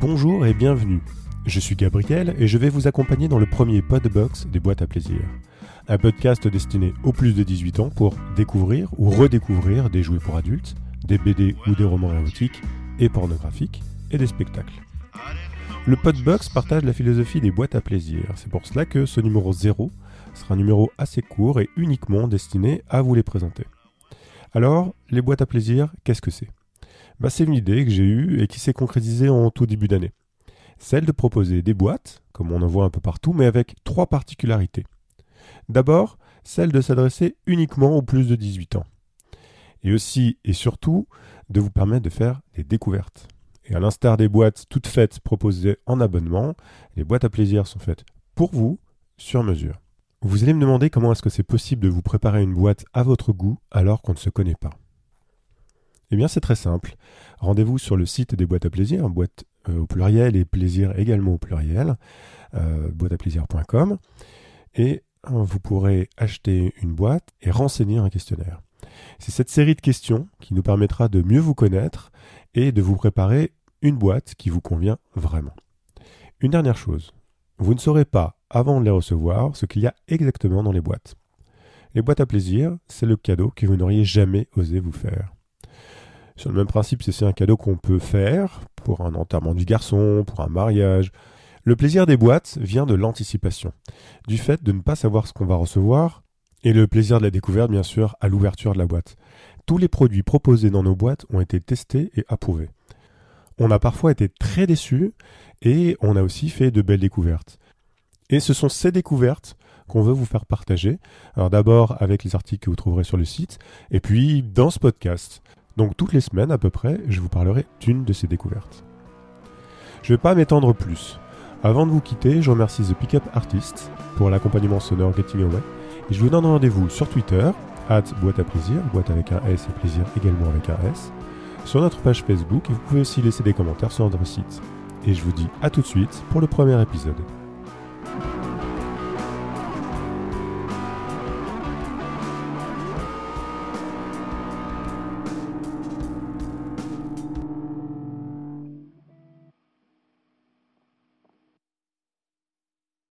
Bonjour et bienvenue. Je suis Gabriel et je vais vous accompagner dans le premier Podbox des boîtes à plaisir. Un podcast destiné aux plus de 18 ans pour découvrir ou redécouvrir des jouets pour adultes, des BD ou des romans érotiques et pornographiques et des spectacles. Le Podbox partage la philosophie des boîtes à plaisir. C'est pour cela que ce numéro 0 sera un numéro assez court et uniquement destiné à vous les présenter. Alors, les boîtes à plaisir, qu'est-ce que c'est? Bah, C'est une idée que j'ai eue et qui s'est concrétisée en tout début d'année. Celle de proposer des boîtes, comme on en voit un peu partout, mais avec trois particularités. D'abord, celle de s'adresser uniquement aux plus de 18 ans. Et aussi et surtout, de vous permettre de faire des découvertes. Et à l'instar des boîtes toutes faites proposées en abonnement, les boîtes à plaisir sont faites pour vous, sur mesure. Vous allez me demander comment est-ce que c'est possible de vous préparer une boîte à votre goût alors qu'on ne se connaît pas. Eh bien c'est très simple. Rendez-vous sur le site des boîtes à plaisir, boîte euh, au pluriel et plaisir également au pluriel, euh, et euh, vous pourrez acheter une boîte et renseigner un questionnaire. C'est cette série de questions qui nous permettra de mieux vous connaître et de vous préparer une boîte qui vous convient vraiment. Une dernière chose, vous ne saurez pas avant de les recevoir ce qu'il y a exactement dans les boîtes. Les boîtes à plaisir, c'est le cadeau que vous n'auriez jamais osé vous faire. Sur le même principe, c'est un cadeau qu'on peut faire pour un enterrement du garçon, pour un mariage. Le plaisir des boîtes vient de l'anticipation, du fait de ne pas savoir ce qu'on va recevoir, et le plaisir de la découverte, bien sûr, à l'ouverture de la boîte. Tous les produits proposés dans nos boîtes ont été testés et approuvés. On a parfois été très déçus, et on a aussi fait de belles découvertes. Et ce sont ces découvertes qu'on veut vous faire partager. Alors d'abord avec les articles que vous trouverez sur le site, et puis dans ce podcast. Donc toutes les semaines à peu près, je vous parlerai d'une de ces découvertes. Je ne vais pas m'étendre plus. Avant de vous quitter, je remercie The Pickup Artist pour l'accompagnement sonore Getting Away. Et je vous donne rendez-vous sur Twitter, at boîte à plaisir, boîte avec un S et plaisir également avec un S, sur notre page Facebook et vous pouvez aussi laisser des commentaires sur notre site. Et je vous dis à tout de suite pour le premier épisode.